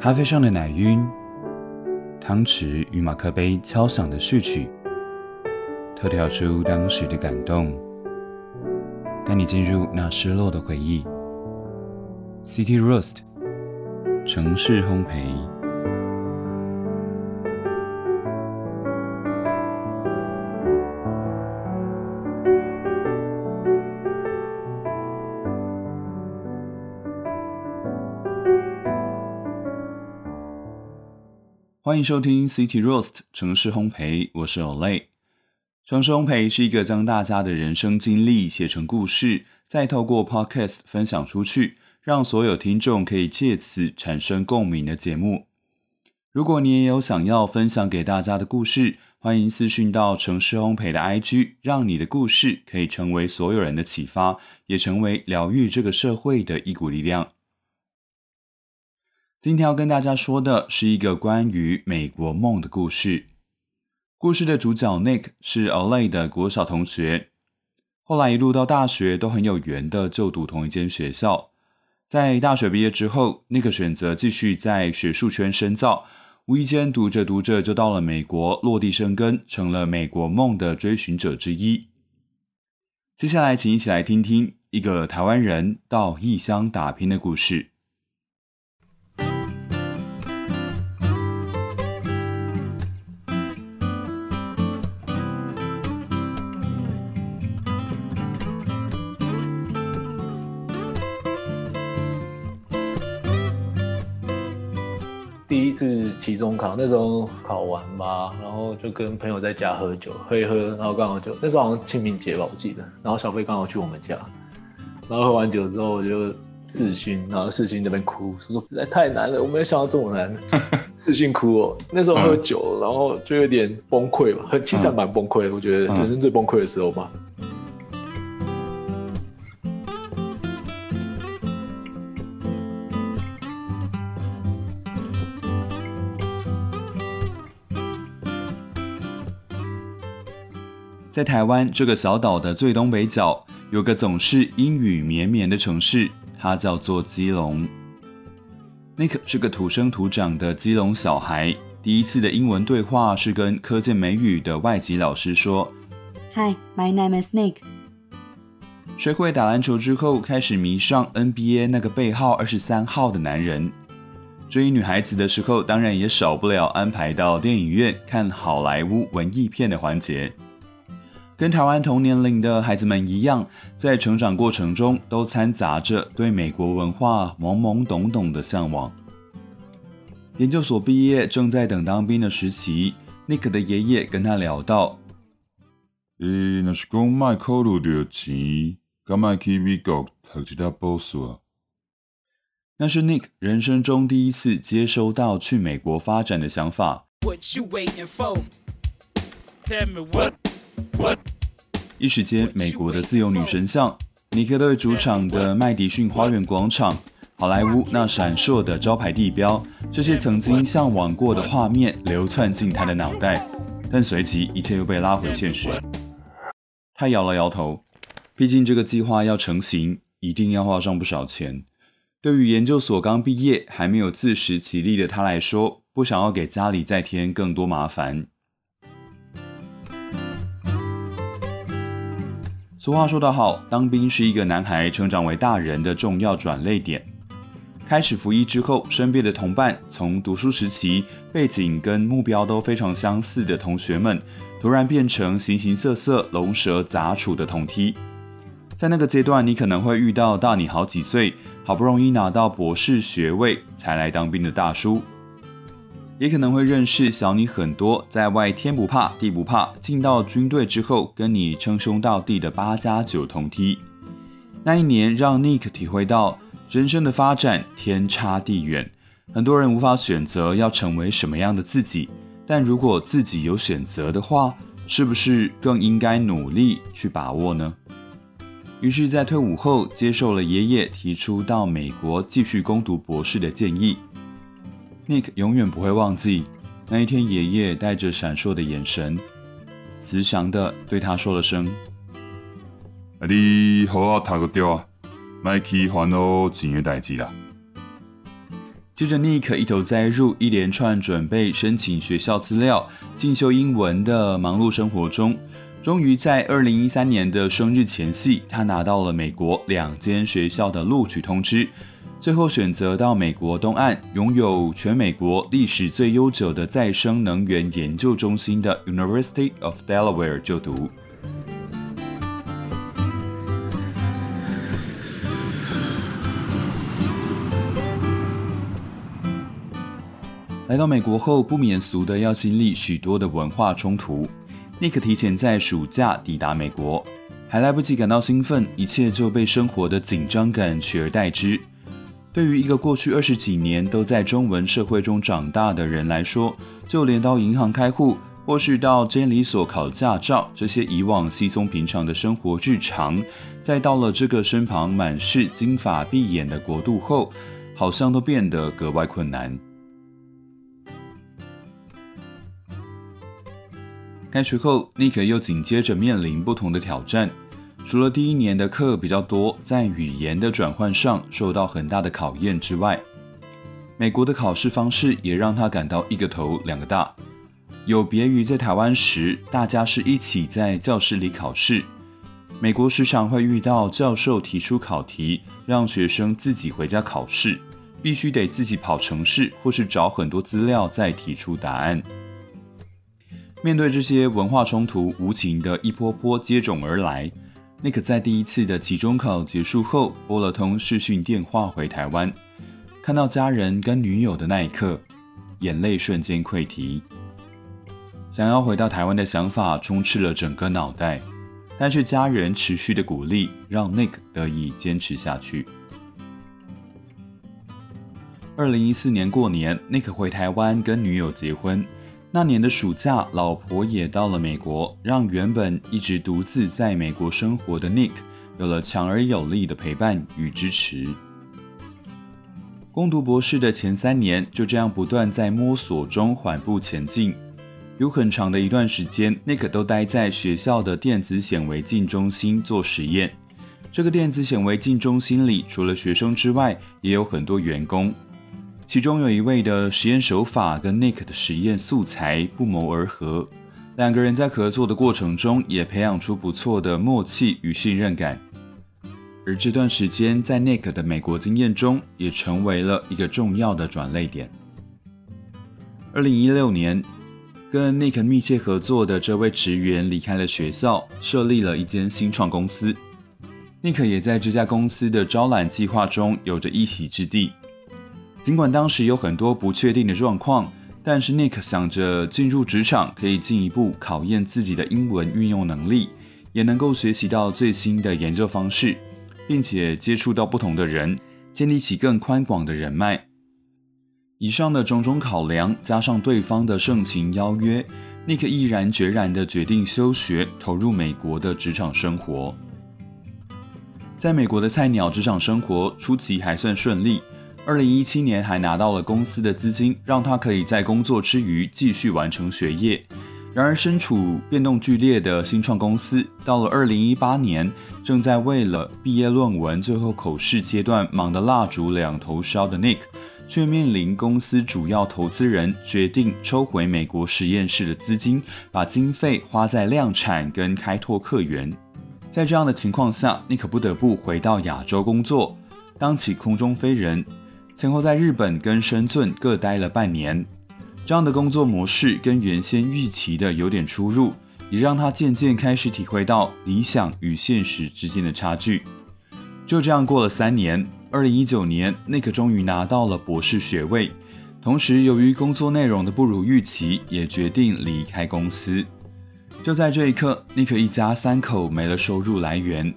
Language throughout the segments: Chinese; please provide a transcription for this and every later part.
咖啡上的奶晕，汤匙与马克杯敲响的序曲，透跳出当时的感动，带你进入那失落的回忆。City Roast，城市烘焙。欢迎收听 City Roast 城市烘焙，我是 Olay。城市烘焙是一个将大家的人生经历写成故事，再透过 Podcast 分享出去，让所有听众可以借此产生共鸣的节目。如果你也有想要分享给大家的故事，欢迎私讯到城市烘焙的 IG，让你的故事可以成为所有人的启发，也成为疗愈这个社会的一股力量。今天要跟大家说的是一个关于美国梦的故事。故事的主角 Nick 是 Olay 的国小同学，后来一路到大学都很有缘的就读同一间学校。在大学毕业之后，Nick 选择继续在学术圈深造，无意间读着读着就到了美国落地生根，成了美国梦的追寻者之一。接下来，请一起来听听一个台湾人到异乡打拼的故事。第一次期中考，那时候考完吧，然后就跟朋友在家喝酒，喝一喝，然后刚好就那时候好像清明节吧，我记得，然后小飞刚好去我们家，然后喝完酒之后我就视讯，然后视讯那边哭，说说实在太难了，我没有想到这么难，视讯哭哦，那时候喝酒，然后就有点崩溃吧，很其实还蛮崩溃的，我觉得人生最崩溃的时候吧。在台湾这个小岛的最东北角，有个总是阴雨绵绵的城市，它叫做基隆。Nick 是个土生土长的基隆小孩，第一次的英文对话是跟科见美语的外籍老师说：“Hi, my name is Nick。”学会打篮球之后，开始迷上 NBA 那个背号二十三号的男人。追女孩子的时候，当然也少不了安排到电影院看好莱坞文艺片的环节。跟台湾同年龄的孩子们一样，在成长过程中都掺杂着对美国文化懵懵懂懂的向往。研究所毕业，正在等当兵的时期，Nick 的爷爷跟他聊到：“诶，那是讲卖考虑着钱，敢卖去美国读一条博士啊？”那是 Nick 人生中第一次接收到去美国发展的想法。一时间，美国的自由女神像，尼克队主场的麦迪逊花园广场，好莱坞那闪烁的招牌地标，这些曾经向往过的画面流窜进他的脑袋，但随即一切又被拉回现实。他摇了摇头，毕竟这个计划要成型，一定要花上不少钱。对于研究所刚毕业还没有自食其力的他来说，不想要给家里再添更多麻烦。俗话说得好，当兵是一个男孩成长为大人的重要转捩点。开始服役之后，身边的同伴从读书时期背景跟目标都非常相似的同学们，突然变成形形色色、龙蛇杂处的同梯。在那个阶段，你可能会遇到大你好几岁、好不容易拿到博士学位才来当兵的大叔。也可能会认识小你很多，在外天不怕地不怕，进到军队之后跟你称兄道弟的八加九同梯。那一年让 Nick 体会到人生的发展天差地远，很多人无法选择要成为什么样的自己，但如果自己有选择的话，是不是更应该努力去把握呢？于是，在退伍后接受了爷爷提出到美国继续攻读博士的建议。Nick 永远不会忘记那一天，爷爷带着闪烁的眼神，慈祥的对他说了声：“你好好读个掉啊，卖去烦恼钱的代志啦。”接着，Nick 一头栽入一连串准备申请学校资料、进修英文的忙碌生活中。终于在二零一三年的生日前夕，他拿到了美国两间学校的录取通知，最后选择到美国东岸拥有全美国历史最悠久的再生能源研究中心的 University of Delaware 就读。来到美国后，不免俗的要经历许多的文化冲突。Nick 提前在暑假抵达美国，还来不及感到兴奋，一切就被生活的紧张感取而代之。对于一个过去二十几年都在中文社会中长大的人来说，就连到银行开户，或是到监理所考驾照，这些以往稀松平常的生活日常，在到了这个身旁满是金发碧眼的国度后，好像都变得格外困难。开学后尼克又紧接着面临不同的挑战。除了第一年的课比较多，在语言的转换上受到很大的考验之外，美国的考试方式也让他感到一个头两个大。有别于在台湾时，大家是一起在教室里考试，美国时常会遇到教授提出考题，让学生自己回家考试，必须得自己跑城市或是找很多资料再提出答案。面对这些文化冲突，无情的一波波接踵而来，Nick 在第一次的期中考结束后拨了通视讯电话回台湾，看到家人跟女友的那一刻，眼泪瞬间溃堤。想要回到台湾的想法充斥了整个脑袋，但是家人持续的鼓励让 Nick 得以坚持下去。二零一四年过年，Nick 回台湾跟女友结婚。那年的暑假，老婆也到了美国，让原本一直独自在美国生活的 Nick 有了强而有力的陪伴与支持。攻读博士的前三年，就这样不断在摸索中缓步前进。有很长的一段时间，Nick 都待在学校的电子显微镜中心做实验。这个电子显微镜中心里，除了学生之外，也有很多员工。其中有一位的实验手法跟 Nick 的实验素材不谋而合，两个人在合作的过程中也培养出不错的默契与信任感。而这段时间在 Nick 的美国经验中，也成为了一个重要的转捩点。二零一六年，跟 Nick 密切合作的这位职员离开了学校，设立了一间新创公司。Nick 也在这家公司的招揽计划中有着一席之地。尽管当时有很多不确定的状况，但是 Nick 想着进入职场可以进一步考验自己的英文运用能力，也能够学习到最新的研究方式，并且接触到不同的人，建立起更宽广的人脉。以上的种种考量，加上对方的盛情邀约，Nick 毅然决然地决定休学，投入美国的职场生活。在美国的菜鸟职场生活初期还算顺利。二零一七年还拿到了公司的资金，让他可以在工作之余继续完成学业。然而，身处变动剧烈的新创公司，到了二零一八年，正在为了毕业论文最后口试阶段忙得蜡烛两头烧的 Nick，却面临公司主要投资人决定抽回美国实验室的资金，把经费花在量产跟开拓客源。在这样的情况下，Nick 不得不回到亚洲工作，当起空中飞人。前后在日本跟深圳各待了半年，这样的工作模式跟原先预期的有点出入，也让他渐渐开始体会到理想与现实之间的差距。就这样过了三年，二零一九年，Nick 终于拿到了博士学位，同时由于工作内容的不如预期，也决定离开公司。就在这一刻，Nick 一家三口没了收入来源，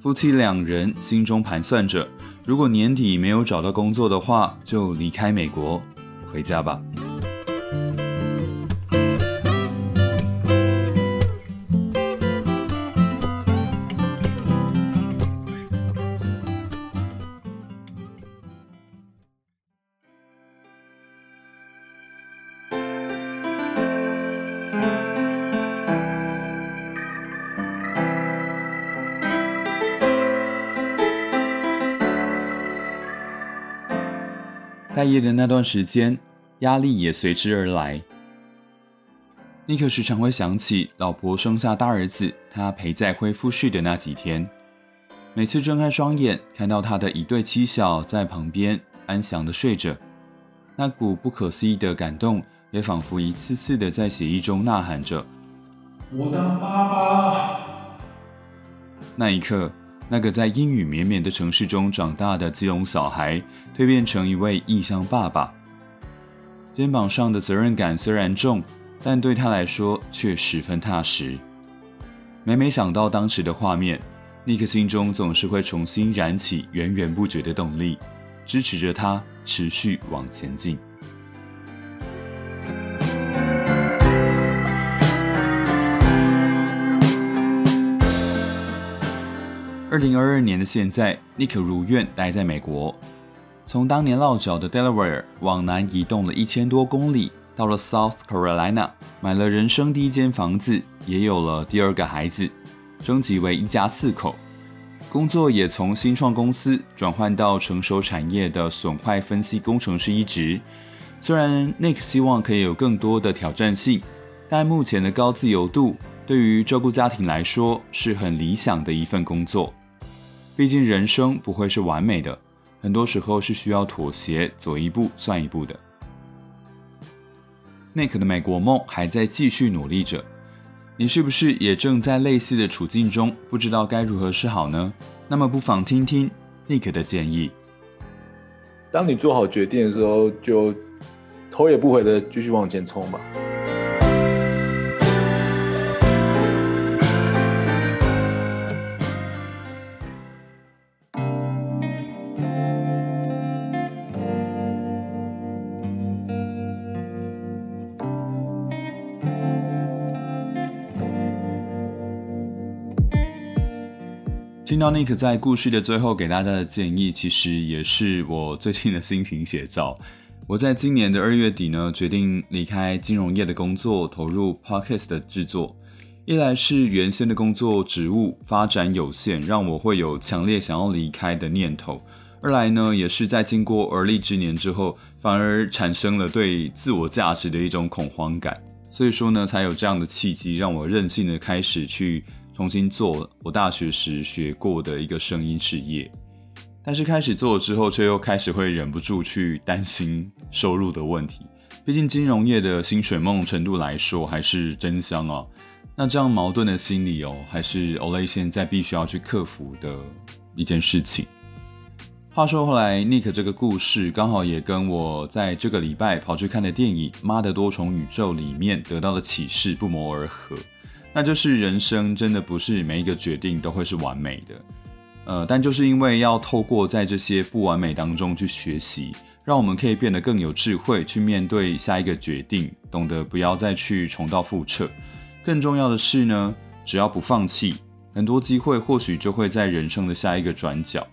夫妻两人心中盘算着。如果年底没有找到工作的话，就离开美国，回家吧。待业的那段时间，压力也随之而来。尼克时常会想起老婆生下大儿子，他陪在恢复室的那几天。每次睁开双眼，看到他的一对妻小在旁边安详的睡着，那股不可思议的感动，也仿佛一次次的在血液中呐喊着：“我当爸爸。”那一刻，那个在阴雨绵绵的城市中长大的基隆小孩，蜕变成一位异乡爸爸。肩膀上的责任感虽然重。但对他来说却十分踏实。每每想到当时的画面，尼克心中总是会重新燃起源源不绝的动力，支持着他持续往前进。二零二二年的现在，，Nick 如愿待在美国，从当年落脚的 Delaware 往南移动了一千多公里。到了 South Carolina，买了人生第一间房子，也有了第二个孩子，升级为一家四口。工作也从新创公司转换到成熟产业的损坏分析工程师一职。虽然 Nick 希望可以有更多的挑战性，但目前的高自由度对于照顾家庭来说是很理想的一份工作。毕竟人生不会是完美的，很多时候是需要妥协，走一步算一步的。Nick 的美国梦还在继续努力着，你是不是也正在类似的处境中，不知道该如何是好呢？那么不妨听听 Nick 的建议。当你做好决定的时候，就头也不回的继续往前冲吧。听到 Nick 在故事的最后给大家的建议，其实也是我最近的心情写照。我在今年的二月底呢，决定离开金融业的工作，投入 Podcast 的制作。一来是原先的工作职务发展有限，让我会有强烈想要离开的念头；二来呢，也是在经过而立之年之后，反而产生了对自我价值的一种恐慌感。所以说呢，才有这样的契机，让我任性的开始去。重新做我大学时学过的一个声音事业，但是开始做之后，却又开始会忍不住去担心收入的问题。毕竟金融业的薪水梦程度来说还是真香啊。那这样矛盾的心理哦，还是 Olay 现在必须要去克服的一件事情。话说后来，Nick 这个故事刚好也跟我在这个礼拜跑去看的电影《妈的多重宇宙》里面得到的启示不谋而合。那就是人生真的不是每一个决定都会是完美的，呃，但就是因为要透过在这些不完美当中去学习，让我们可以变得更有智慧，去面对下一个决定，懂得不要再去重蹈覆辙。更重要的是呢，只要不放弃，很多机会或许就会在人生的下一个转角。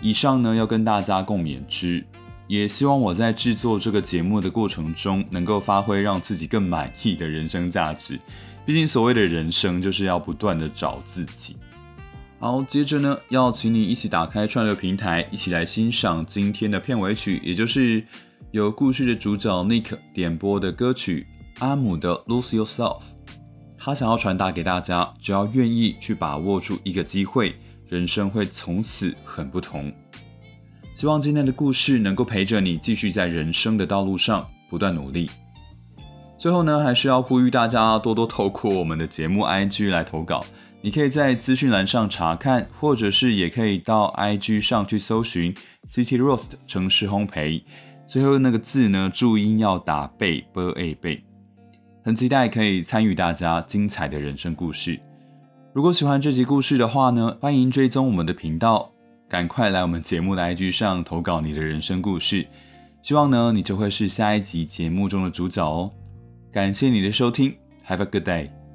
以上呢要跟大家共勉之，也希望我在制作这个节目的过程中，能够发挥让自己更满意的人生价值。毕竟，所谓的人生就是要不断的找自己。好，接着呢，要请你一起打开串流平台，一起来欣赏今天的片尾曲，也就是由故事的主角 Nick 点播的歌曲阿姆的《Lose Yourself》。他想要传达给大家，只要愿意去把握住一个机会，人生会从此很不同。希望今天的故事能够陪着你，继续在人生的道路上不断努力。最后呢，还是要呼吁大家多多透过我们的节目 IG 来投稿。你可以在资讯栏上查看，或者是也可以到 IG 上去搜寻 City Roast 城市烘焙。最后那个字呢，注音要打贝 b a 贝。很期待可以参与大家精彩的人生故事。如果喜欢这集故事的话呢，欢迎追踪我们的频道，赶快来我们节目的 IG 上投稿你的人生故事。希望呢，你就会是下一集节目中的主角哦。感谢你的收听，Have a good day。